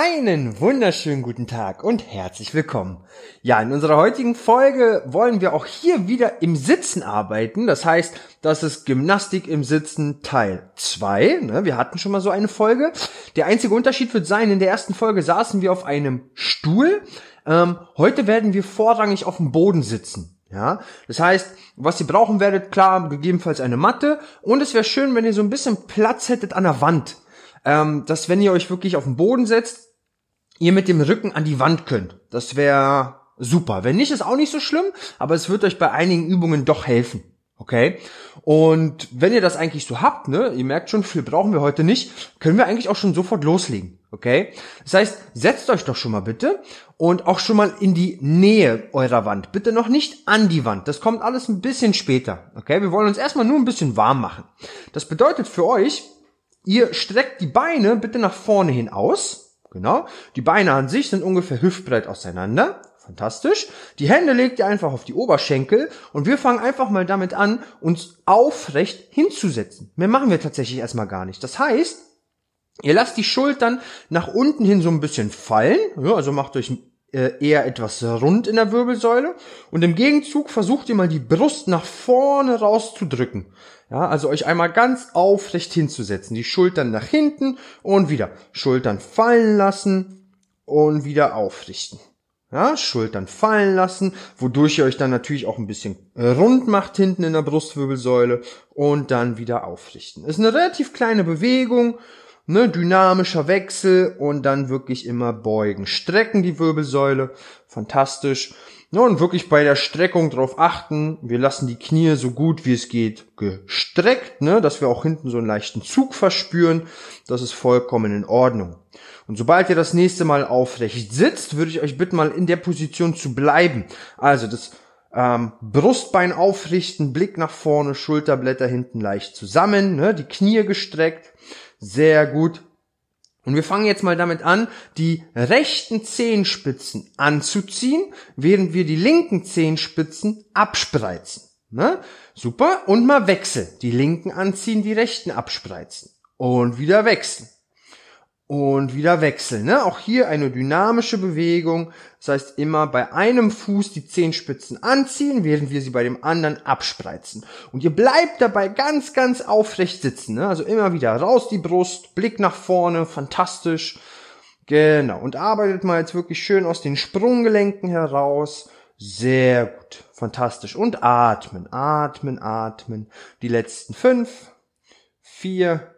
Einen wunderschönen guten Tag und herzlich willkommen. Ja, in unserer heutigen Folge wollen wir auch hier wieder im Sitzen arbeiten. Das heißt, das ist Gymnastik im Sitzen Teil 2. Ne, wir hatten schon mal so eine Folge. Der einzige Unterschied wird sein, in der ersten Folge saßen wir auf einem Stuhl. Ähm, heute werden wir vorrangig auf dem Boden sitzen. Ja, das heißt, was ihr brauchen werdet, klar, gegebenenfalls eine Matte. Und es wäre schön, wenn ihr so ein bisschen Platz hättet an der Wand ähm, dass wenn ihr euch wirklich auf den Boden setzt, ihr mit dem Rücken an die Wand könnt. Das wäre super. Wenn nicht, ist auch nicht so schlimm, aber es wird euch bei einigen Übungen doch helfen. Okay? Und wenn ihr das eigentlich so habt, ne, ihr merkt schon, viel brauchen wir heute nicht, können wir eigentlich auch schon sofort loslegen. Okay? Das heißt, setzt euch doch schon mal bitte und auch schon mal in die Nähe eurer Wand. Bitte noch nicht an die Wand. Das kommt alles ein bisschen später. Okay? Wir wollen uns erstmal nur ein bisschen warm machen. Das bedeutet für euch, Ihr streckt die Beine bitte nach vorne hin aus. Genau. Die Beine an sich sind ungefähr hüftbreit auseinander. Fantastisch. Die Hände legt ihr einfach auf die Oberschenkel und wir fangen einfach mal damit an, uns aufrecht hinzusetzen. Mehr machen wir tatsächlich erstmal gar nicht. Das heißt, ihr lasst die Schultern nach unten hin so ein bisschen fallen. Ja, also macht euch eher etwas rund in der Wirbelsäule und im Gegenzug versucht ihr mal die Brust nach vorne rauszudrücken. Ja, also euch einmal ganz aufrecht hinzusetzen, die Schultern nach hinten und wieder Schultern fallen lassen und wieder aufrichten. Ja, Schultern fallen lassen, wodurch ihr euch dann natürlich auch ein bisschen rund macht hinten in der Brustwirbelsäule und dann wieder aufrichten. Ist eine relativ kleine Bewegung ne, dynamischer Wechsel und dann wirklich immer beugen. Strecken die Wirbelsäule, fantastisch. Ja, und wirklich bei der Streckung darauf achten, wir lassen die Knie so gut wie es geht gestreckt, ne, dass wir auch hinten so einen leichten Zug verspüren. Das ist vollkommen in Ordnung. Und sobald ihr das nächste Mal aufrecht sitzt, würde ich euch bitten, mal in der Position zu bleiben. Also das ähm, Brustbein aufrichten, Blick nach vorne, Schulterblätter hinten leicht zusammen, ne, die Knie gestreckt. Sehr gut. Und wir fangen jetzt mal damit an, die rechten Zehenspitzen anzuziehen, während wir die linken Zehenspitzen abspreizen. Ne? Super. Und mal wechseln. Die linken anziehen, die rechten abspreizen. Und wieder wechseln und wieder wechseln. Ne? Auch hier eine dynamische Bewegung. Das heißt immer bei einem Fuß die Zehenspitzen anziehen, während wir sie bei dem anderen abspreizen. Und ihr bleibt dabei ganz, ganz aufrecht sitzen. Ne? Also immer wieder raus die Brust, Blick nach vorne, fantastisch. Genau. Und arbeitet mal jetzt wirklich schön aus den Sprunggelenken heraus. Sehr gut. Fantastisch. Und atmen, atmen, atmen. Die letzten fünf, vier,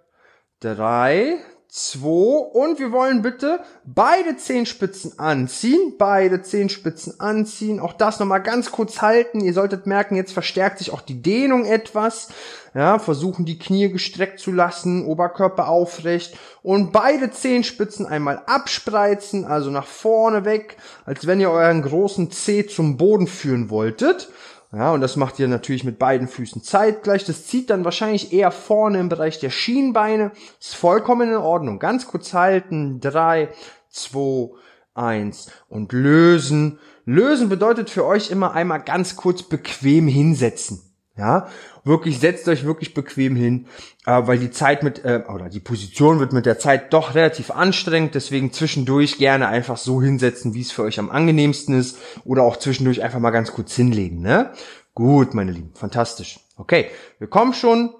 drei, zwei und wir wollen bitte beide Zehenspitzen anziehen, beide Zehenspitzen anziehen, auch das nochmal ganz kurz halten, ihr solltet merken, jetzt verstärkt sich auch die Dehnung etwas, ja, versuchen die Knie gestreckt zu lassen, Oberkörper aufrecht und beide Zehenspitzen einmal abspreizen, also nach vorne weg, als wenn ihr euren großen Zeh zum Boden führen wolltet ja, und das macht ihr natürlich mit beiden Füßen zeitgleich. Das zieht dann wahrscheinlich eher vorne im Bereich der Schienbeine. Ist vollkommen in Ordnung. Ganz kurz halten. Drei, zwei, eins und lösen. Lösen bedeutet für euch immer einmal ganz kurz bequem hinsetzen. Ja, wirklich setzt euch wirklich bequem hin, äh, weil die Zeit mit äh, oder die Position wird mit der Zeit doch relativ anstrengend. Deswegen zwischendurch gerne einfach so hinsetzen, wie es für euch am angenehmsten ist, oder auch zwischendurch einfach mal ganz kurz hinlegen. Ne? Gut, meine Lieben, fantastisch. Okay, wir kommen schon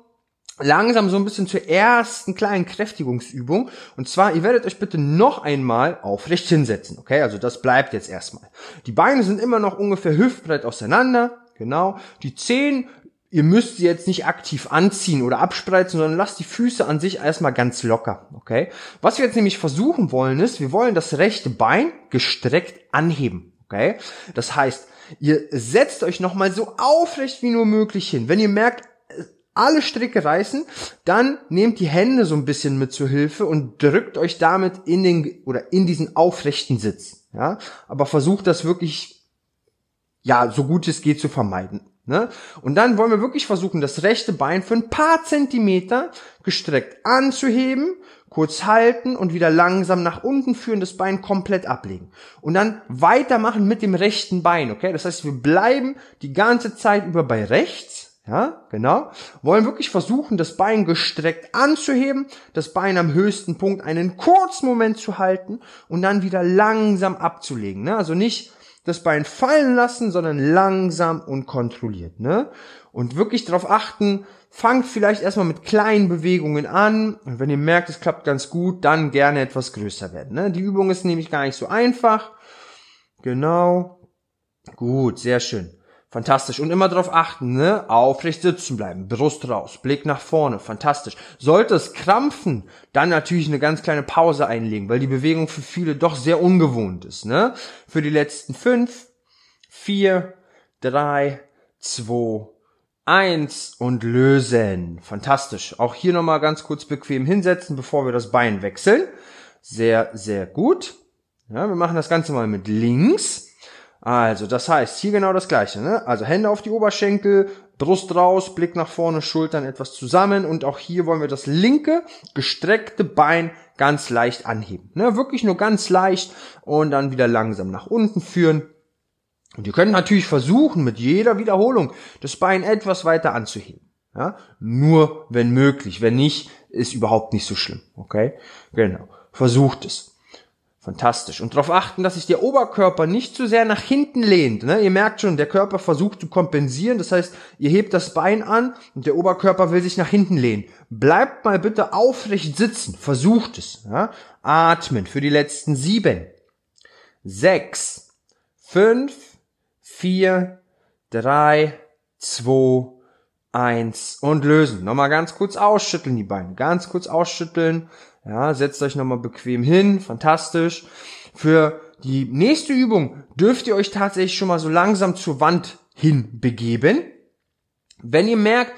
langsam so ein bisschen zur ersten kleinen Kräftigungsübung. Und zwar, ihr werdet euch bitte noch einmal aufrecht hinsetzen. Okay, also das bleibt jetzt erstmal. Die Beine sind immer noch ungefähr hüftbreit auseinander. Genau. Die Zehen ihr müsst sie jetzt nicht aktiv anziehen oder abspreizen, sondern lasst die Füße an sich erstmal ganz locker, okay? Was wir jetzt nämlich versuchen wollen ist, wir wollen das rechte Bein gestreckt anheben, okay? Das heißt, ihr setzt euch nochmal so aufrecht wie nur möglich hin. Wenn ihr merkt, alle Stricke reißen, dann nehmt die Hände so ein bisschen mit zur Hilfe und drückt euch damit in den oder in diesen aufrechten Sitz, ja? Aber versucht das wirklich ja, so gut es geht zu vermeiden. Ne? Und dann wollen wir wirklich versuchen, das rechte Bein für ein paar Zentimeter gestreckt anzuheben, kurz halten und wieder langsam nach unten führen, das Bein komplett ablegen. Und dann weitermachen mit dem rechten Bein, okay? Das heißt, wir bleiben die ganze Zeit über bei rechts, Ja, genau. Wollen wirklich versuchen, das Bein gestreckt anzuheben, das Bein am höchsten Punkt einen kurzen Moment zu halten und dann wieder langsam abzulegen. Ne? Also nicht das Bein fallen lassen, sondern langsam und kontrolliert. Ne? Und wirklich darauf achten, fangt vielleicht erstmal mit kleinen Bewegungen an. Und wenn ihr merkt, es klappt ganz gut, dann gerne etwas größer werden. Ne? Die Übung ist nämlich gar nicht so einfach. Genau. Gut, sehr schön. Fantastisch. Und immer darauf achten, ne? Aufrecht sitzen bleiben, Brust raus, Blick nach vorne. Fantastisch. Sollte es krampfen, dann natürlich eine ganz kleine Pause einlegen, weil die Bewegung für viele doch sehr ungewohnt ist, ne? Für die letzten fünf, vier, drei, zwei, eins und lösen. Fantastisch. Auch hier nochmal ganz kurz bequem hinsetzen, bevor wir das Bein wechseln. Sehr, sehr gut. Ja, wir machen das Ganze mal mit links. Also, das heißt, hier genau das gleiche, ne? Also Hände auf die Oberschenkel, Brust raus, Blick nach vorne, Schultern etwas zusammen und auch hier wollen wir das linke gestreckte Bein ganz leicht anheben, ne? Wirklich nur ganz leicht und dann wieder langsam nach unten führen. Und ihr könnt natürlich versuchen, mit jeder Wiederholung das Bein etwas weiter anzuheben. Ja? Nur wenn möglich. Wenn nicht, ist überhaupt nicht so schlimm. Okay? Genau. Versucht es. Fantastisch. Und darauf achten, dass sich der Oberkörper nicht zu sehr nach hinten lehnt. Ne? Ihr merkt schon, der Körper versucht zu kompensieren. Das heißt, ihr hebt das Bein an und der Oberkörper will sich nach hinten lehnen. Bleibt mal bitte aufrecht sitzen. Versucht es. Ja? Atmen für die letzten sieben, sechs, fünf, vier, drei, zwei, eins und lösen. Nochmal ganz kurz ausschütteln die Beine. Ganz kurz ausschütteln. Ja, setzt euch nochmal bequem hin, fantastisch. Für die nächste Übung dürft ihr euch tatsächlich schon mal so langsam zur Wand hin begeben. Wenn ihr merkt,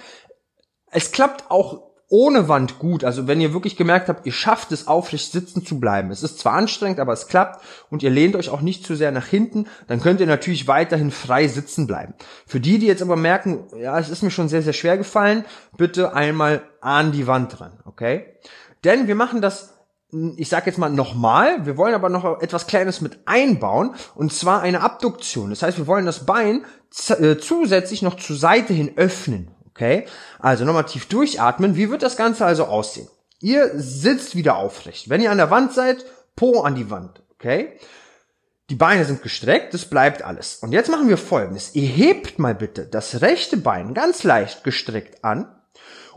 es klappt auch ohne Wand gut. Also wenn ihr wirklich gemerkt habt, ihr schafft es aufrecht sitzen zu bleiben. Es ist zwar anstrengend, aber es klappt und ihr lehnt euch auch nicht zu sehr nach hinten, dann könnt ihr natürlich weiterhin frei sitzen bleiben. Für die, die jetzt aber merken, ja, es ist mir schon sehr, sehr schwer gefallen, bitte einmal an die Wand dran, okay? Denn wir machen das, ich sage jetzt mal nochmal, wir wollen aber noch etwas Kleines mit einbauen, und zwar eine Abduktion. Das heißt, wir wollen das Bein äh, zusätzlich noch zur Seite hin öffnen. Okay? Also nochmal tief durchatmen. Wie wird das Ganze also aussehen? Ihr sitzt wieder aufrecht. Wenn ihr an der Wand seid, Po an die Wand. Okay? Die Beine sind gestreckt, das bleibt alles. Und jetzt machen wir folgendes. Ihr hebt mal bitte das rechte Bein ganz leicht gestreckt an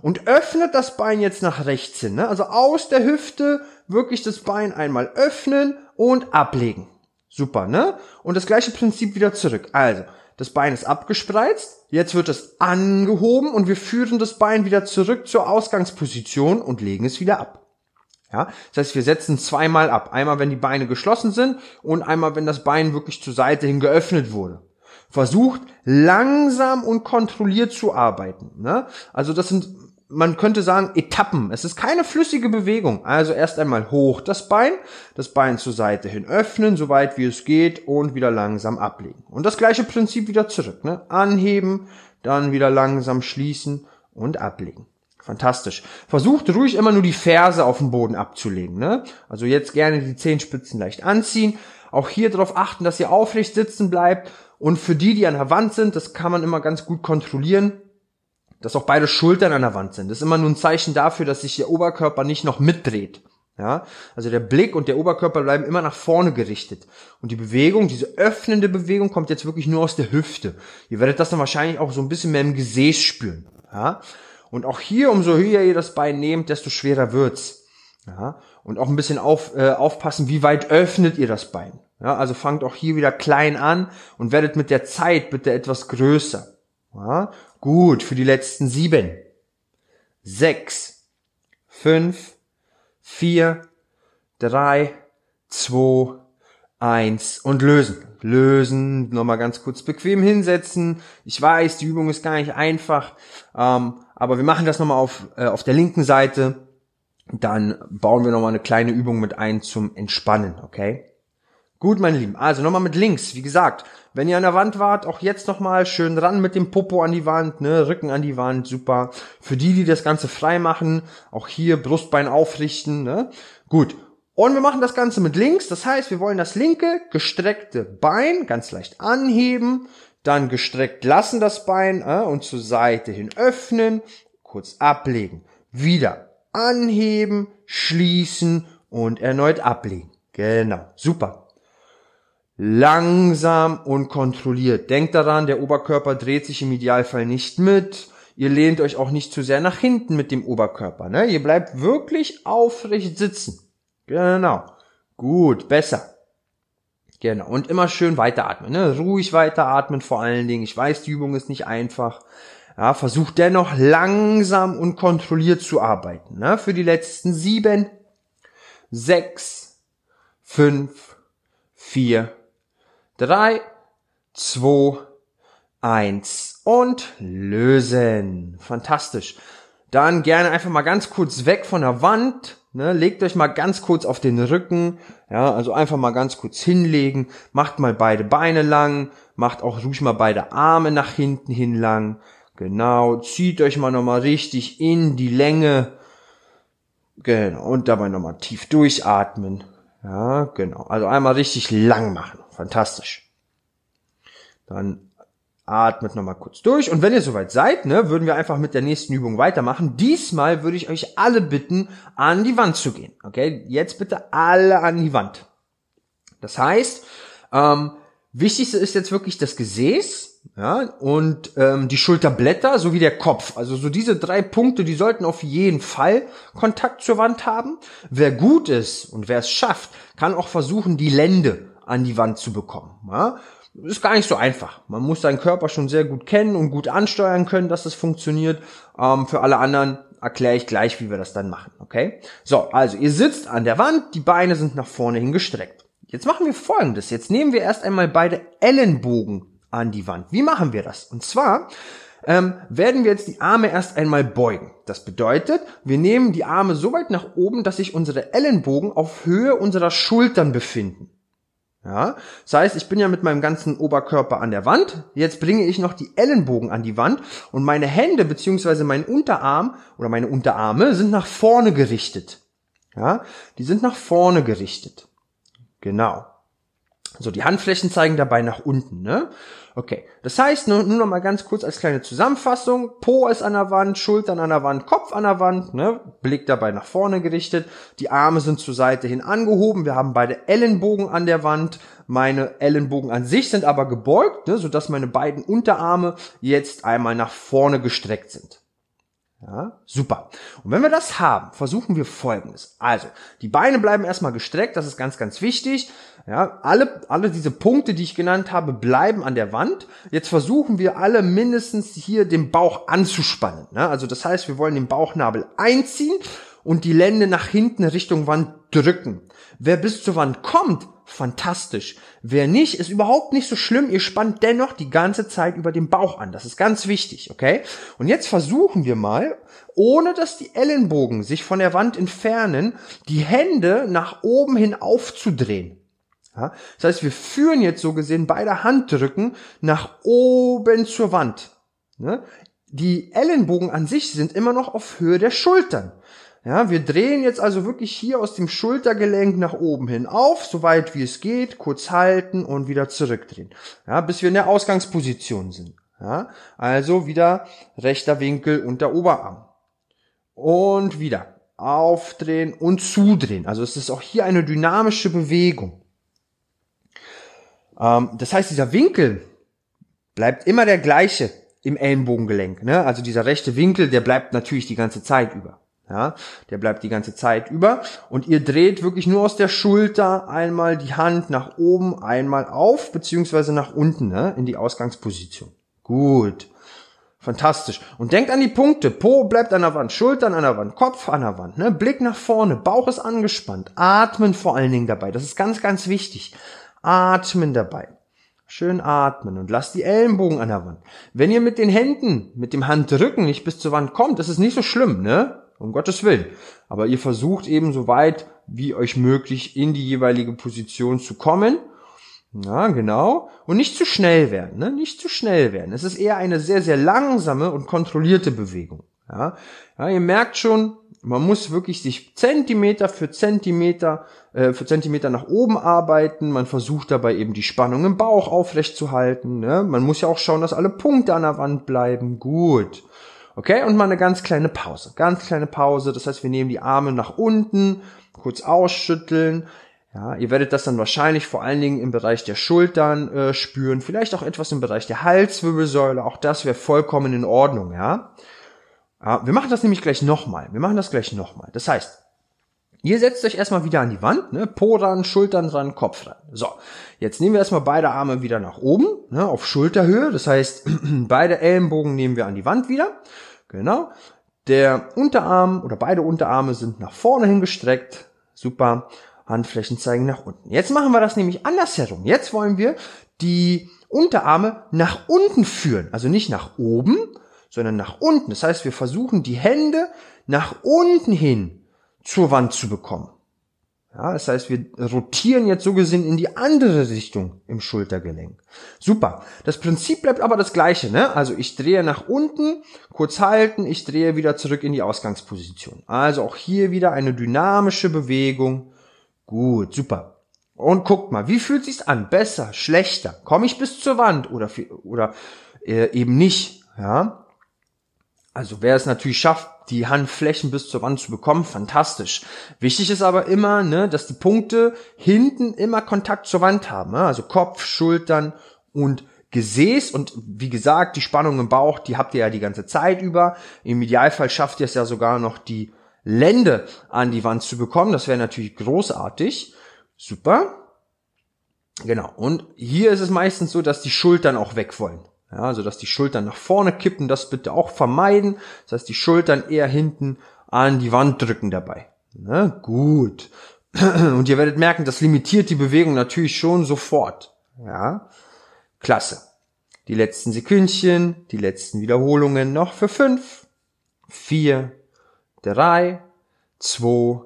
und öffnet das Bein jetzt nach rechts hin. Ne? Also aus der Hüfte wirklich das Bein einmal öffnen und ablegen. Super, ne? Und das gleiche Prinzip wieder zurück. Also, das Bein ist abgespreizt, jetzt wird es angehoben und wir führen das Bein wieder zurück zur Ausgangsposition und legen es wieder ab. Ja, das heißt, wir setzen zweimal ab. Einmal, wenn die Beine geschlossen sind und einmal, wenn das Bein wirklich zur Seite hin geöffnet wurde. Versucht langsam und kontrolliert zu arbeiten. Ne? Also das sind man könnte sagen, Etappen. Es ist keine flüssige Bewegung. Also erst einmal hoch das Bein, das Bein zur Seite hin öffnen, so weit wie es geht und wieder langsam ablegen. Und das gleiche Prinzip wieder zurück. Ne? Anheben, dann wieder langsam schließen und ablegen. Fantastisch. Versucht ruhig immer nur die Ferse auf den Boden abzulegen. Ne? Also jetzt gerne die Zehenspitzen leicht anziehen. Auch hier darauf achten, dass ihr aufrecht sitzen bleibt. Und für die, die an der Wand sind, das kann man immer ganz gut kontrollieren dass auch beide Schultern an der Wand sind. Das ist immer nur ein Zeichen dafür, dass sich der Oberkörper nicht noch mitdreht. Ja, also der Blick und der Oberkörper bleiben immer nach vorne gerichtet. Und die Bewegung, diese öffnende Bewegung kommt jetzt wirklich nur aus der Hüfte. Ihr werdet das dann wahrscheinlich auch so ein bisschen mehr im Gesäß spüren. Ja, und auch hier, umso höher ihr das Bein nehmt, desto schwerer wird's. Ja, und auch ein bisschen auf, äh, aufpassen, wie weit öffnet ihr das Bein. Ja, also fangt auch hier wieder klein an und werdet mit der Zeit bitte etwas größer. Ja, Gut, für die letzten sieben. Sechs, fünf, vier, drei, zwei, eins und lösen. Lösen, nochmal ganz kurz bequem hinsetzen. Ich weiß, die Übung ist gar nicht einfach, ähm, aber wir machen das nochmal auf, äh, auf der linken Seite. Dann bauen wir nochmal eine kleine Übung mit ein zum Entspannen, okay? Gut, meine Lieben. Also nochmal mit links. Wie gesagt, wenn ihr an der Wand wart, auch jetzt nochmal schön ran mit dem Popo an die Wand, ne, Rücken an die Wand, super. Für die, die das Ganze frei machen, auch hier Brustbein aufrichten, ne. Gut. Und wir machen das Ganze mit links. Das heißt, wir wollen das linke gestreckte Bein ganz leicht anheben, dann gestreckt lassen das Bein äh, und zur Seite hin öffnen, kurz ablegen, wieder anheben, schließen und erneut ablegen. Genau, super. Langsam und kontrolliert. Denkt daran, der Oberkörper dreht sich im Idealfall nicht mit. Ihr lehnt euch auch nicht zu sehr nach hinten mit dem Oberkörper. Ne? Ihr bleibt wirklich aufrecht sitzen. Genau. Gut, besser. Genau. Und immer schön weiteratmen. Ne? Ruhig weiteratmen vor allen Dingen. Ich weiß, die Übung ist nicht einfach. Ja, versucht dennoch langsam und kontrolliert zu arbeiten. Ne? Für die letzten sieben, sechs, fünf, vier, drei, zwei, eins und lösen. Fantastisch. Dann gerne einfach mal ganz kurz weg von der Wand. Ne, legt euch mal ganz kurz auf den Rücken. Ja, also einfach mal ganz kurz hinlegen. Macht mal beide Beine lang. Macht auch ruhig mal beide Arme nach hinten hin lang. Genau. Zieht euch mal nochmal richtig in die Länge. Genau. Und dabei nochmal tief durchatmen. Ja, genau. Also einmal richtig lang machen. Fantastisch. Dann atmet nochmal kurz durch. Und wenn ihr soweit seid, ne, würden wir einfach mit der nächsten Übung weitermachen. Diesmal würde ich euch alle bitten, an die Wand zu gehen. Okay, jetzt bitte alle an die Wand. Das heißt, ähm, wichtigste ist jetzt wirklich das Gesäß. Ja, und ähm, die Schulterblätter sowie der Kopf. Also so diese drei Punkte, die sollten auf jeden Fall Kontakt zur Wand haben. Wer gut ist und wer es schafft, kann auch versuchen, die Lände an die Wand zu bekommen. Ja? ist gar nicht so einfach. Man muss seinen Körper schon sehr gut kennen und gut ansteuern können, dass das funktioniert. Ähm, für alle anderen erkläre ich gleich, wie wir das dann machen. Okay? So, also ihr sitzt an der Wand, die Beine sind nach vorne hin gestreckt. Jetzt machen wir folgendes. Jetzt nehmen wir erst einmal beide Ellenbogen an die Wand. Wie machen wir das? Und zwar ähm, werden wir jetzt die Arme erst einmal beugen. Das bedeutet, wir nehmen die Arme so weit nach oben, dass sich unsere Ellenbogen auf Höhe unserer Schultern befinden. Ja, das heißt, ich bin ja mit meinem ganzen Oberkörper an der Wand. Jetzt bringe ich noch die Ellenbogen an die Wand und meine Hände beziehungsweise mein Unterarm oder meine Unterarme sind nach vorne gerichtet. Ja, die sind nach vorne gerichtet. Genau. So, die Handflächen zeigen dabei nach unten, ne? Okay. Das heißt, nur, nur noch mal ganz kurz als kleine Zusammenfassung. Po ist an der Wand, Schultern an der Wand, Kopf an der Wand, ne? Blick dabei nach vorne gerichtet. Die Arme sind zur Seite hin angehoben. Wir haben beide Ellenbogen an der Wand. Meine Ellenbogen an sich sind aber gebeugt, ne? sodass meine beiden Unterarme jetzt einmal nach vorne gestreckt sind. Ja, super. Und wenn wir das haben, versuchen wir folgendes. Also, die Beine bleiben erstmal gestreckt, das ist ganz, ganz wichtig. Ja, alle, alle diese Punkte, die ich genannt habe, bleiben an der Wand. Jetzt versuchen wir alle mindestens hier den Bauch anzuspannen. Ja, also das heißt, wir wollen den Bauchnabel einziehen und die Lände nach hinten Richtung Wand drücken. Wer bis zur Wand kommt, fantastisch. Wer nicht, ist überhaupt nicht so schlimm. Ihr spannt dennoch die ganze Zeit über den Bauch an. Das ist ganz wichtig, okay? Und jetzt versuchen wir mal, ohne dass die Ellenbogen sich von der Wand entfernen, die Hände nach oben hin aufzudrehen. Ja? Das heißt, wir führen jetzt so gesehen beide Handrücken nach oben zur Wand. Ne? Die Ellenbogen an sich sind immer noch auf Höhe der Schultern. Ja, wir drehen jetzt also wirklich hier aus dem Schultergelenk nach oben hin auf, soweit wie es geht, kurz halten und wieder zurückdrehen. Ja, bis wir in der Ausgangsposition sind. Ja, also wieder rechter Winkel unter Oberarm. Und wieder aufdrehen und zudrehen. Also es ist auch hier eine dynamische Bewegung. Ähm, das heißt, dieser Winkel bleibt immer der gleiche im Ellenbogengelenk. Ne? Also dieser rechte Winkel, der bleibt natürlich die ganze Zeit über. Ja, der bleibt die ganze Zeit über und ihr dreht wirklich nur aus der Schulter einmal die Hand nach oben, einmal auf beziehungsweise nach unten ne, in die Ausgangsposition. Gut, fantastisch. Und denkt an die Punkte. Po bleibt an der Wand, Schultern an der Wand, Kopf an der Wand, ne, Blick nach vorne, Bauch ist angespannt, atmen vor allen Dingen dabei. Das ist ganz, ganz wichtig. Atmen dabei. Schön atmen und lasst die Ellenbogen an der Wand. Wenn ihr mit den Händen, mit dem Handrücken nicht bis zur Wand kommt, das ist nicht so schlimm, ne? Um Gottes Willen. Aber ihr versucht eben so weit wie euch möglich in die jeweilige Position zu kommen. Ja, genau. Und nicht zu schnell werden, ne? Nicht zu schnell werden. Es ist eher eine sehr, sehr langsame und kontrollierte Bewegung. Ja, ja ihr merkt schon, Man muss wirklich sich Zentimeter für Zentimeter äh, für Zentimeter nach oben arbeiten. Man versucht dabei eben die Spannung im Bauch aufrecht zu halten. Ne? Man muss ja auch schauen, dass alle Punkte an der Wand bleiben. Gut. Okay, und mal eine ganz kleine Pause. Ganz kleine Pause. Das heißt, wir nehmen die Arme nach unten, kurz ausschütteln. Ja, ihr werdet das dann wahrscheinlich vor allen Dingen im Bereich der Schultern äh, spüren, vielleicht auch etwas im Bereich der Halswirbelsäule. Auch das wäre vollkommen in Ordnung, ja. Ja, wir machen das nämlich gleich nochmal. Wir machen das gleich nochmal. Das heißt, ihr setzt euch erstmal wieder an die Wand, ne? Po ran, Schultern dran, Kopf ran. So, jetzt nehmen wir erstmal beide Arme wieder nach oben, ne? auf Schulterhöhe. Das heißt, beide Ellenbogen nehmen wir an die Wand wieder. Genau. Der Unterarm oder beide Unterarme sind nach vorne hingestreckt. Super. Handflächen zeigen nach unten. Jetzt machen wir das nämlich andersherum. Jetzt wollen wir die Unterarme nach unten führen. Also nicht nach oben, sondern nach unten. Das heißt, wir versuchen die Hände nach unten hin zur Wand zu bekommen. Ja, das heißt, wir rotieren jetzt so gesehen in die andere Richtung im Schultergelenk. Super. Das Prinzip bleibt aber das gleiche. Ne? Also ich drehe nach unten, kurz halten, ich drehe wieder zurück in die Ausgangsposition. Also auch hier wieder eine dynamische Bewegung. Gut, super. Und guckt mal, wie fühlt sich's an? Besser, schlechter? Komme ich bis zur Wand oder oder äh, eben nicht? Ja, also wer es natürlich schafft, die Handflächen bis zur Wand zu bekommen, fantastisch. Wichtig ist aber immer, ne, dass die Punkte hinten immer Kontakt zur Wand haben. Ne? Also Kopf, Schultern und Gesäß und wie gesagt, die Spannung im Bauch, die habt ihr ja die ganze Zeit über. Im Idealfall schafft ihr es ja sogar noch, die Lände an die Wand zu bekommen. Das wäre natürlich großartig. Super. Genau. Und hier ist es meistens so, dass die Schultern auch weg wollen. Ja, also dass die Schultern nach vorne kippen, das bitte auch vermeiden. Das heißt, die Schultern eher hinten an die Wand drücken dabei. Ne? Gut. Und ihr werdet merken, das limitiert die Bewegung natürlich schon sofort. Ja, klasse. Die letzten Sekündchen, die letzten Wiederholungen noch für fünf, vier, drei, zwei,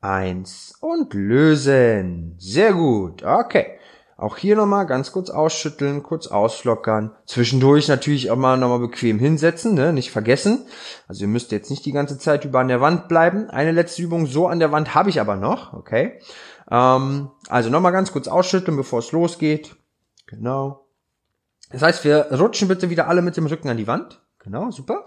eins und lösen. Sehr gut. Okay. Auch hier nochmal ganz kurz ausschütteln, kurz auslockern. Zwischendurch natürlich auch mal nochmal bequem hinsetzen, ne? nicht vergessen. Also ihr müsst jetzt nicht die ganze Zeit über an der Wand bleiben. Eine letzte Übung so an der Wand habe ich aber noch, okay? Ähm, also nochmal ganz kurz ausschütteln, bevor es losgeht. Genau. Das heißt, wir rutschen bitte wieder alle mit dem Rücken an die Wand. Genau, super.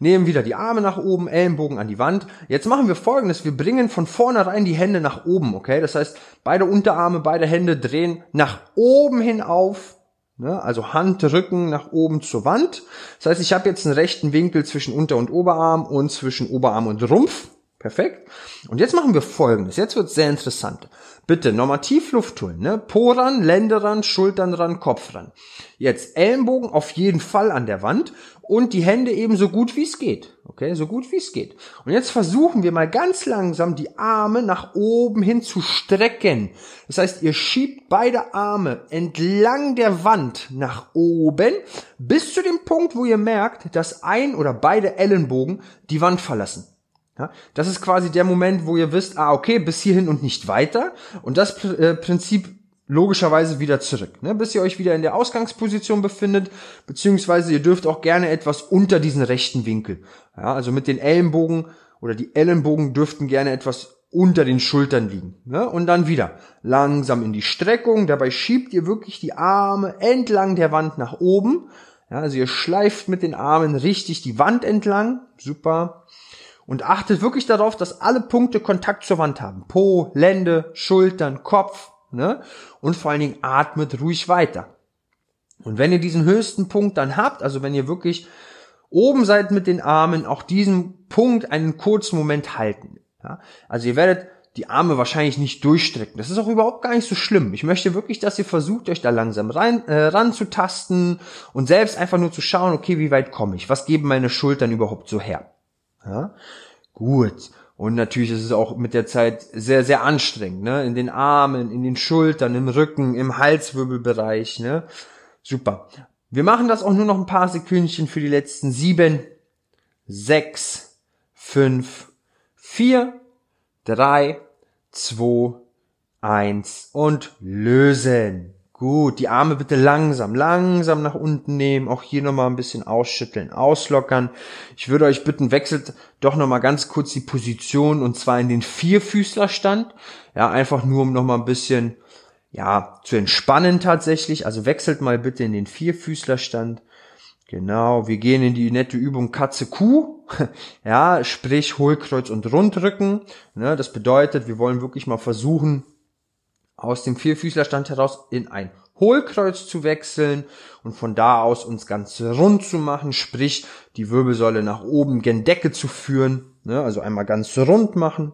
Nehmen wieder die Arme nach oben, Ellenbogen an die Wand. Jetzt machen wir folgendes. Wir bringen von vornherein die Hände nach oben, okay? Das heißt, beide Unterarme, beide Hände drehen nach oben hin auf. Ne? Also Handrücken nach oben zur Wand. Das heißt, ich habe jetzt einen rechten Winkel zwischen Unter- und Oberarm und zwischen Oberarm und Rumpf. Perfekt. Und jetzt machen wir folgendes. Jetzt wird sehr interessant. Bitte nochmal tief Luft holen. Ne? Po ran, Lände ran, Schultern ran, Kopf ran. Jetzt Ellenbogen auf jeden Fall an der Wand und die Hände eben so gut wie es geht. Okay, so gut wie es geht. Und jetzt versuchen wir mal ganz langsam die Arme nach oben hin zu strecken. Das heißt, ihr schiebt beide Arme entlang der Wand nach oben bis zu dem Punkt, wo ihr merkt, dass ein oder beide Ellenbogen die Wand verlassen. Ja, das ist quasi der Moment, wo ihr wisst, ah, okay, bis hierhin und nicht weiter. Und das äh, Prinzip logischerweise wieder zurück, ne, bis ihr euch wieder in der Ausgangsposition befindet, beziehungsweise ihr dürft auch gerne etwas unter diesen rechten Winkel. Ja, also mit den Ellenbogen oder die Ellenbogen dürften gerne etwas unter den Schultern liegen. Ne? Und dann wieder langsam in die Streckung. Dabei schiebt ihr wirklich die Arme entlang der Wand nach oben. Ja, also ihr schleift mit den Armen richtig die Wand entlang. Super. Und achtet wirklich darauf, dass alle Punkte Kontakt zur Wand haben. Po, Lände, Schultern, Kopf. Ne? Und vor allen Dingen atmet ruhig weiter. Und wenn ihr diesen höchsten Punkt dann habt, also wenn ihr wirklich oben seid mit den Armen, auch diesen Punkt einen kurzen Moment halten. Ja? Also ihr werdet die Arme wahrscheinlich nicht durchstrecken. Das ist auch überhaupt gar nicht so schlimm. Ich möchte wirklich, dass ihr versucht, euch da langsam rein, äh, ranzutasten und selbst einfach nur zu schauen, okay, wie weit komme ich? Was geben meine Schultern überhaupt so her? Ja? Gut. Und natürlich ist es auch mit der Zeit sehr, sehr anstrengend, ne? In den Armen, in den Schultern, im Rücken, im Halswirbelbereich, ne? Super. Wir machen das auch nur noch ein paar Sekündchen für die letzten sieben, sechs, fünf, vier, drei, zwei, eins und lösen. Gut, die Arme bitte langsam, langsam nach unten nehmen. Auch hier nochmal ein bisschen ausschütteln, auslockern. Ich würde euch bitten, wechselt doch nochmal ganz kurz die Position und zwar in den Vierfüßlerstand. Ja, einfach nur, um nochmal ein bisschen, ja, zu entspannen tatsächlich. Also wechselt mal bitte in den Vierfüßlerstand. Genau, wir gehen in die nette Übung Katze Kuh. Ja, sprich Hohlkreuz und Rundrücken. Ne, das bedeutet, wir wollen wirklich mal versuchen, aus dem Vierfüßlerstand heraus in ein Hohlkreuz zu wechseln und von da aus uns ganz rund zu machen, sprich die Wirbelsäule nach oben gen Decke zu führen, ne, also einmal ganz rund machen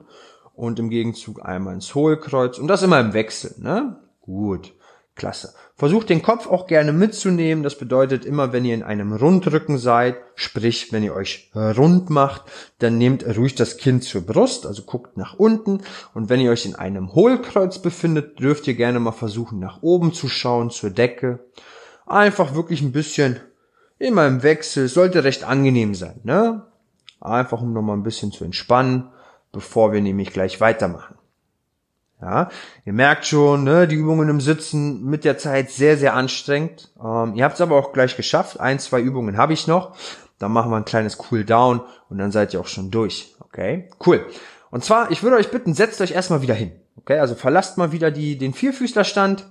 und im Gegenzug einmal ins Hohlkreuz und das immer im Wechsel, ne? Gut. Klasse. Versucht den Kopf auch gerne mitzunehmen. Das bedeutet immer, wenn ihr in einem Rundrücken seid, sprich, wenn ihr euch rund macht, dann nehmt ruhig das Kinn zur Brust, also guckt nach unten. Und wenn ihr euch in einem Hohlkreuz befindet, dürft ihr gerne mal versuchen, nach oben zu schauen, zur Decke. Einfach wirklich ein bisschen immer im Wechsel. Sollte recht angenehm sein, ne? Einfach um nochmal ein bisschen zu entspannen, bevor wir nämlich gleich weitermachen. Ja, ihr merkt schon, ne, die Übungen im Sitzen mit der Zeit sehr, sehr anstrengend. Ähm, ihr habt es aber auch gleich geschafft. Ein, zwei Übungen habe ich noch. Dann machen wir ein kleines Cool Down und dann seid ihr auch schon durch. Okay, cool. Und zwar, ich würde euch bitten, setzt euch erstmal wieder hin. Okay, also verlasst mal wieder die, den Vierfüßlerstand.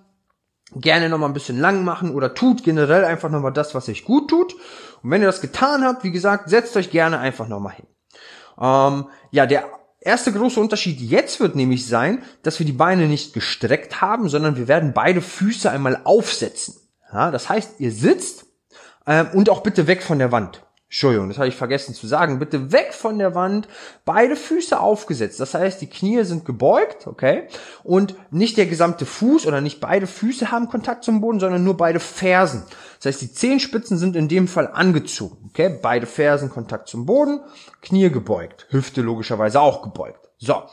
Gerne nochmal ein bisschen lang machen oder tut generell einfach nochmal das, was euch gut tut. Und wenn ihr das getan habt, wie gesagt, setzt euch gerne einfach nochmal hin. Ähm, ja, der erste große Unterschied jetzt wird nämlich sein, dass wir die Beine nicht gestreckt haben, sondern wir werden beide Füße einmal aufsetzen. Ja, das heißt, ihr sitzt ähm, und auch bitte weg von der Wand. Entschuldigung, das habe ich vergessen zu sagen. Bitte weg von der Wand, beide Füße aufgesetzt. Das heißt, die Knie sind gebeugt, okay? Und nicht der gesamte Fuß oder nicht beide Füße haben Kontakt zum Boden, sondern nur beide Fersen. Das heißt, die Zehenspitzen sind in dem Fall angezogen, okay? Beide Fersen Kontakt zum Boden, Knie gebeugt, Hüfte logischerweise auch gebeugt. So,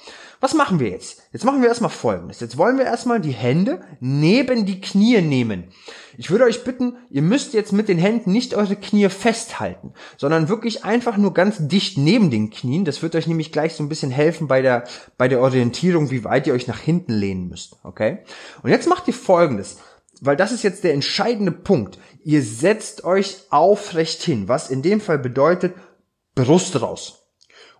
was machen wir jetzt? Jetzt machen wir erstmal Folgendes. Jetzt wollen wir erstmal die Hände neben die Knie nehmen. Ich würde euch bitten, ihr müsst jetzt mit den Händen nicht eure Knie festhalten, sondern wirklich einfach nur ganz dicht neben den Knien. Das wird euch nämlich gleich so ein bisschen helfen bei der, bei der Orientierung, wie weit ihr euch nach hinten lehnen müsst. Okay? Und jetzt macht ihr Folgendes weil das ist jetzt der entscheidende Punkt. Ihr setzt euch aufrecht hin, was in dem Fall bedeutet Brust raus.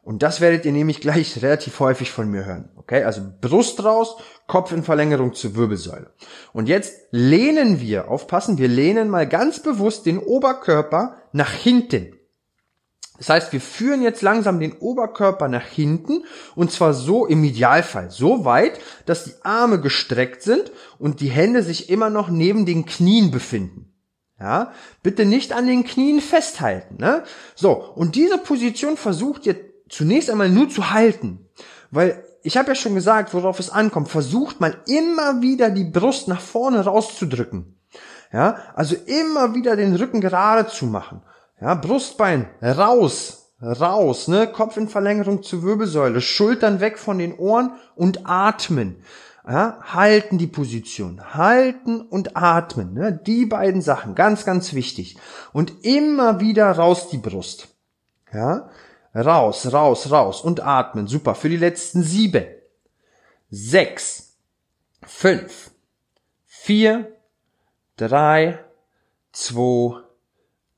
Und das werdet ihr nämlich gleich relativ häufig von mir hören. Okay, also Brust raus, Kopf in Verlängerung zur Wirbelsäule. Und jetzt lehnen wir, aufpassen, wir lehnen mal ganz bewusst den Oberkörper nach hinten. Das heißt, wir führen jetzt langsam den Oberkörper nach hinten und zwar so im Idealfall so weit, dass die Arme gestreckt sind und die Hände sich immer noch neben den Knien befinden. Ja, bitte nicht an den Knien festhalten. Ne? So, und diese Position versucht ihr zunächst einmal nur zu halten. Weil ich habe ja schon gesagt, worauf es ankommt. Versucht mal immer wieder die Brust nach vorne rauszudrücken. Ja, also immer wieder den Rücken gerade zu machen. Ja, Brustbein raus, raus, ne, Kopf in Verlängerung zur Wirbelsäule, Schultern weg von den Ohren und atmen. Ja, halten die Position, halten und atmen, ne, die beiden Sachen, ganz, ganz wichtig. Und immer wieder raus die Brust. Ja, Raus, raus, raus und atmen. Super. Für die letzten sieben. Sechs. Fünf. Vier. Drei. Zwei.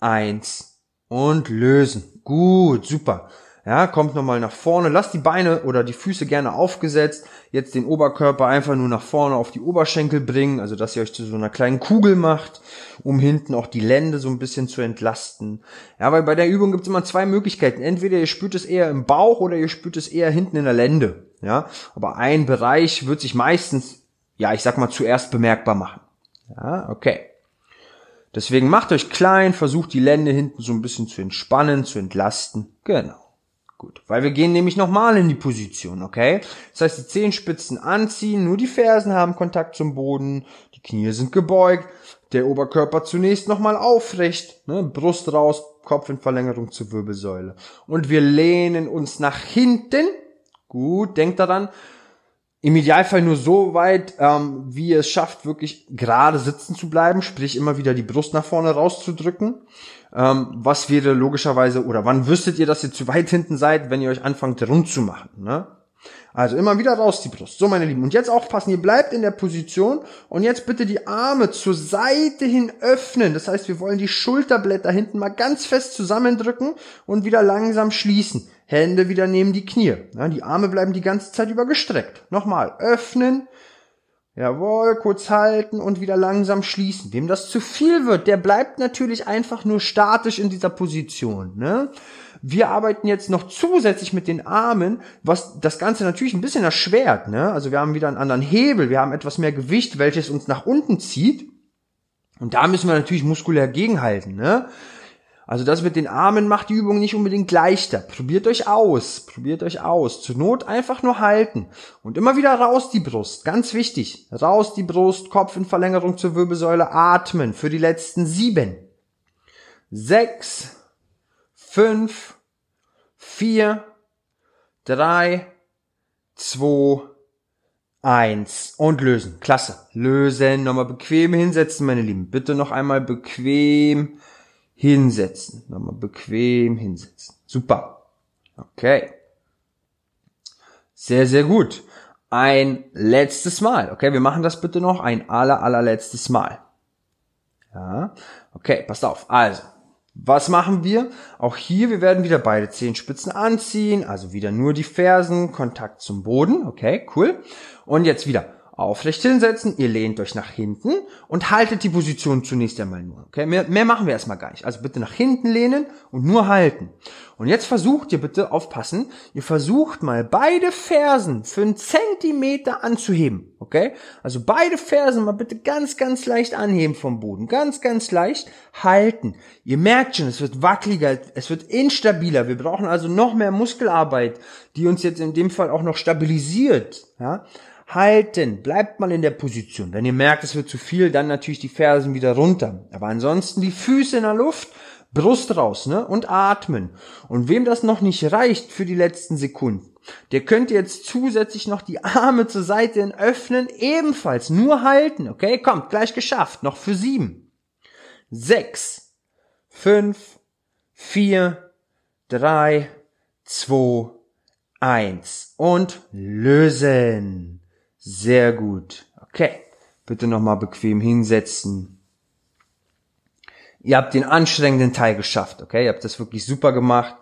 Eins. Und lösen. Gut, super. Ja, kommt nochmal nach vorne. Lasst die Beine oder die Füße gerne aufgesetzt. Jetzt den Oberkörper einfach nur nach vorne auf die Oberschenkel bringen, also dass ihr euch zu so einer kleinen Kugel macht, um hinten auch die Lände so ein bisschen zu entlasten. Ja, weil bei der Übung gibt es immer zwei Möglichkeiten. Entweder ihr spürt es eher im Bauch oder ihr spürt es eher hinten in der Lände. Ja, aber ein Bereich wird sich meistens, ja, ich sag mal, zuerst bemerkbar machen. Ja, okay. Deswegen macht euch klein, versucht die Lände hinten so ein bisschen zu entspannen, zu entlasten. Genau. Gut, weil wir gehen nämlich nochmal in die Position, okay? Das heißt, die Zehenspitzen anziehen, nur die Fersen haben Kontakt zum Boden, die Knie sind gebeugt, der Oberkörper zunächst nochmal aufrecht, ne? Brust raus, Kopf in Verlängerung zur Wirbelsäule. Und wir lehnen uns nach hinten. Gut, denkt daran, im Idealfall nur so weit, ähm, wie ihr es schafft, wirklich gerade sitzen zu bleiben, sprich immer wieder die Brust nach vorne rauszudrücken. Ähm, was wäre logischerweise, oder wann wüsstet ihr, dass ihr zu weit hinten seid, wenn ihr euch anfangt rund zu machen? Ne? Also immer wieder raus die Brust. So, meine Lieben. Und jetzt aufpassen, ihr bleibt in der Position und jetzt bitte die Arme zur Seite hin öffnen. Das heißt, wir wollen die Schulterblätter hinten mal ganz fest zusammendrücken und wieder langsam schließen. Hände wieder neben die Knie. Ja, die Arme bleiben die ganze Zeit über gestreckt. Nochmal öffnen. Jawohl, kurz halten und wieder langsam schließen. Wem das zu viel wird, der bleibt natürlich einfach nur statisch in dieser Position. Ne? Wir arbeiten jetzt noch zusätzlich mit den Armen, was das Ganze natürlich ein bisschen erschwert. Ne? Also wir haben wieder einen anderen Hebel, wir haben etwas mehr Gewicht, welches uns nach unten zieht. Und da müssen wir natürlich muskulär gegenhalten. Ne? Also das mit den Armen macht die Übung nicht unbedingt leichter. Probiert euch aus, probiert euch aus. Zur Not einfach nur halten und immer wieder raus die Brust. Ganz wichtig. Raus die Brust, Kopf in Verlängerung zur Wirbelsäule, atmen für die letzten sieben, sechs, fünf, vier, drei, zwei, eins und lösen. Klasse. Lösen. Nochmal bequem hinsetzen, meine Lieben. Bitte noch einmal bequem hinsetzen. Nochmal bequem hinsetzen. Super. Okay. Sehr, sehr gut. Ein letztes Mal. Okay, wir machen das bitte noch ein aller, allerletztes Mal. Ja. Okay, passt auf. Also, was machen wir? Auch hier, wir werden wieder beide Zehenspitzen anziehen, also wieder nur die Fersen, Kontakt zum Boden, okay, cool. Und jetzt wieder aufrecht hinsetzen, ihr lehnt euch nach hinten und haltet die Position zunächst einmal nur. Okay, mehr, mehr machen wir erstmal gar nicht. Also bitte nach hinten lehnen und nur halten. Und jetzt versucht ihr bitte aufpassen, ihr versucht mal beide Fersen für einen Zentimeter anzuheben. Okay, also beide Fersen mal bitte ganz, ganz leicht anheben vom Boden, ganz, ganz leicht halten. Ihr merkt schon, es wird wackeliger, es wird instabiler. Wir brauchen also noch mehr Muskelarbeit, die uns jetzt in dem Fall auch noch stabilisiert. Ja halten. Bleibt mal in der Position. Wenn ihr merkt, es wird zu viel, dann natürlich die Fersen wieder runter. Aber ansonsten die Füße in der Luft, Brust raus, ne? Und atmen. Und wem das noch nicht reicht für die letzten Sekunden, der könnte jetzt zusätzlich noch die Arme zur Seite öffnen, ebenfalls nur halten, okay? Kommt, gleich geschafft. Noch für sieben, sechs, fünf, vier, drei, zwei, eins und lösen. Sehr gut. Okay. Bitte nochmal bequem hinsetzen. Ihr habt den anstrengenden Teil geschafft, okay? Ihr habt das wirklich super gemacht.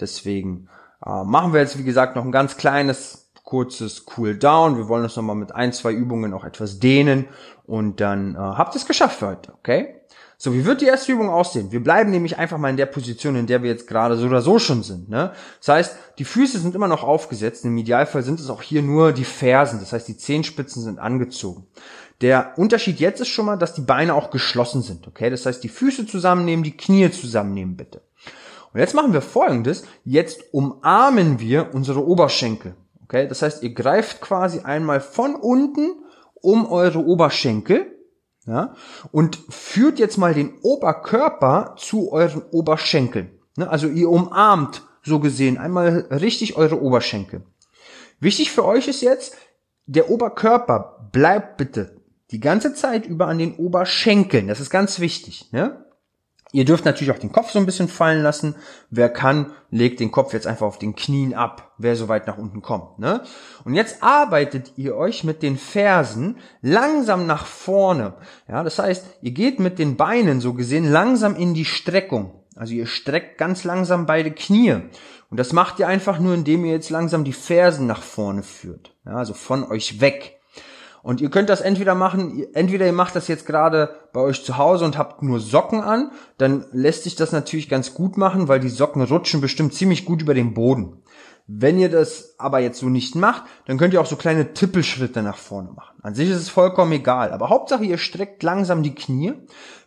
Deswegen äh, machen wir jetzt, wie gesagt, noch ein ganz kleines, kurzes Cool Down. Wir wollen das nochmal mit ein, zwei Übungen auch etwas dehnen. Und dann äh, habt ihr es geschafft für heute, okay? So, wie wird die erste Übung aussehen? Wir bleiben nämlich einfach mal in der Position, in der wir jetzt gerade so oder so schon sind. Ne? Das heißt, die Füße sind immer noch aufgesetzt. Im Idealfall sind es auch hier nur die Fersen. Das heißt, die Zehenspitzen sind angezogen. Der Unterschied jetzt ist schon mal, dass die Beine auch geschlossen sind. Okay, das heißt, die Füße zusammennehmen, die Knie zusammennehmen, bitte. Und jetzt machen wir Folgendes. Jetzt umarmen wir unsere Oberschenkel. Okay, das heißt, ihr greift quasi einmal von unten um eure Oberschenkel ja, und führt jetzt mal den Oberkörper zu euren Oberschenkeln. Ne, also ihr umarmt so gesehen einmal richtig eure Oberschenkel. Wichtig für euch ist jetzt, der Oberkörper bleibt bitte die ganze Zeit über an den Oberschenkeln. Das ist ganz wichtig. Ne? Ihr dürft natürlich auch den Kopf so ein bisschen fallen lassen. Wer kann, legt den Kopf jetzt einfach auf den Knien ab, wer so weit nach unten kommt. Ne? Und jetzt arbeitet ihr euch mit den Fersen langsam nach vorne. Ja, das heißt, ihr geht mit den Beinen so gesehen langsam in die Streckung. Also ihr streckt ganz langsam beide Knie. Und das macht ihr einfach nur, indem ihr jetzt langsam die Fersen nach vorne führt. Ja, also von euch weg. Und ihr könnt das entweder machen, entweder ihr macht das jetzt gerade bei euch zu Hause und habt nur Socken an, dann lässt sich das natürlich ganz gut machen, weil die Socken rutschen bestimmt ziemlich gut über den Boden. Wenn ihr das aber jetzt so nicht macht, dann könnt ihr auch so kleine Tippelschritte nach vorne machen. An sich ist es vollkommen egal, aber Hauptsache ihr streckt langsam die Knie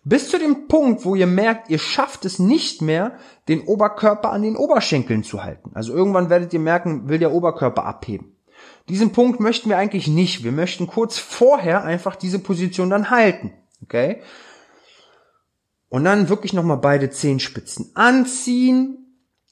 bis zu dem Punkt, wo ihr merkt, ihr schafft es nicht mehr, den Oberkörper an den Oberschenkeln zu halten. Also irgendwann werdet ihr merken, will der Oberkörper abheben. Diesen Punkt möchten wir eigentlich nicht. Wir möchten kurz vorher einfach diese Position dann halten. Okay? Und dann wirklich nochmal beide Zehenspitzen anziehen.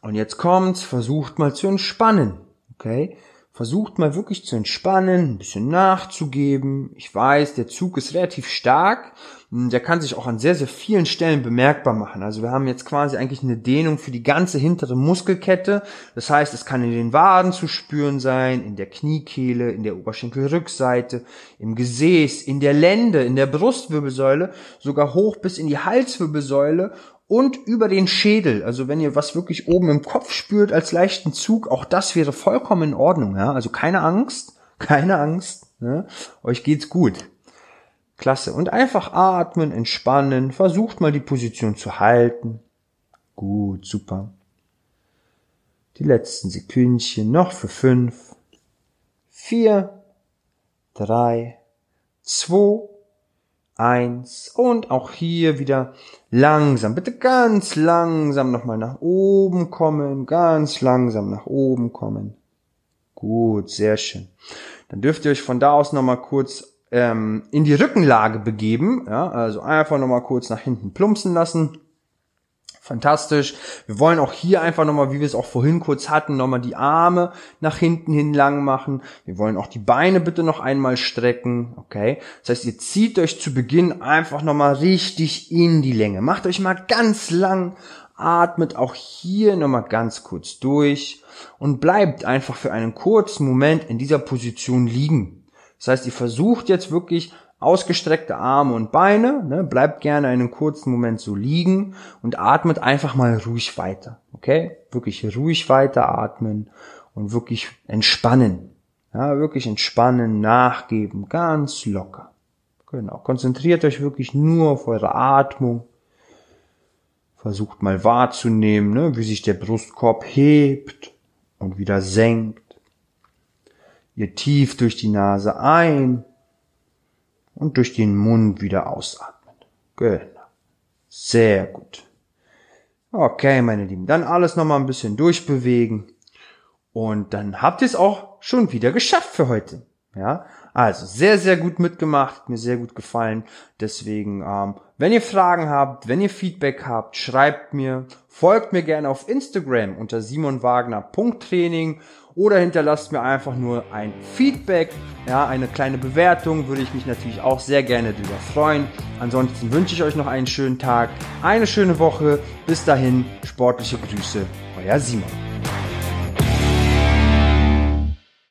Und jetzt kommt's, versucht mal zu entspannen. Okay? Versucht mal wirklich zu entspannen, ein bisschen nachzugeben. Ich weiß, der Zug ist relativ stark. Der kann sich auch an sehr, sehr vielen Stellen bemerkbar machen. Also wir haben jetzt quasi eigentlich eine Dehnung für die ganze hintere Muskelkette. Das heißt, es kann in den Waden zu spüren sein, in der Kniekehle, in der Oberschenkelrückseite, im Gesäß, in der Lende, in der Brustwirbelsäule, sogar hoch bis in die Halswirbelsäule und über den Schädel. Also wenn ihr was wirklich oben im Kopf spürt als leichten Zug, auch das wäre vollkommen in Ordnung. Ja? Also keine Angst, keine Angst. Ne? Euch geht's gut. Klasse. Und einfach atmen, entspannen. Versucht mal die Position zu halten. Gut, super. Die letzten Sekündchen noch für fünf, vier, drei, zwei, eins und auch hier wieder langsam, bitte ganz langsam nochmal nach oben kommen, ganz langsam nach oben kommen. Gut, sehr schön. Dann dürft ihr euch von da aus nochmal kurz ähm, in die Rückenlage begeben, ja, also einfach nochmal kurz nach hinten plumpsen lassen fantastisch. Wir wollen auch hier einfach nochmal, wie wir es auch vorhin kurz hatten, nochmal die Arme nach hinten hin lang machen. Wir wollen auch die Beine bitte noch einmal strecken, okay? Das heißt, ihr zieht euch zu Beginn einfach nochmal richtig in die Länge. Macht euch mal ganz lang, atmet auch hier nochmal ganz kurz durch und bleibt einfach für einen kurzen Moment in dieser Position liegen. Das heißt, ihr versucht jetzt wirklich ausgestreckte Arme und Beine, ne, bleibt gerne einen kurzen Moment so liegen und atmet einfach mal ruhig weiter, okay? Wirklich ruhig weiter atmen und wirklich entspannen. Ja, wirklich entspannen, nachgeben, ganz locker. Genau. Konzentriert euch wirklich nur auf eure Atmung. Versucht mal wahrzunehmen, ne, wie sich der Brustkorb hebt und wieder senkt. Ihr tief durch die Nase ein und durch den Mund wieder ausatmen. Genau. Sehr gut. Okay, meine Lieben, dann alles nochmal ein bisschen durchbewegen und dann habt ihr es auch schon wieder geschafft für heute. Ja, also sehr, sehr gut mitgemacht, mir sehr gut gefallen. Deswegen, ähm, wenn ihr Fragen habt, wenn ihr Feedback habt, schreibt mir, folgt mir gerne auf Instagram unter simonwagner.training oder hinterlasst mir einfach nur ein Feedback, ja, eine kleine Bewertung, würde ich mich natürlich auch sehr gerne darüber freuen. Ansonsten wünsche ich euch noch einen schönen Tag, eine schöne Woche. Bis dahin, sportliche Grüße, euer Simon.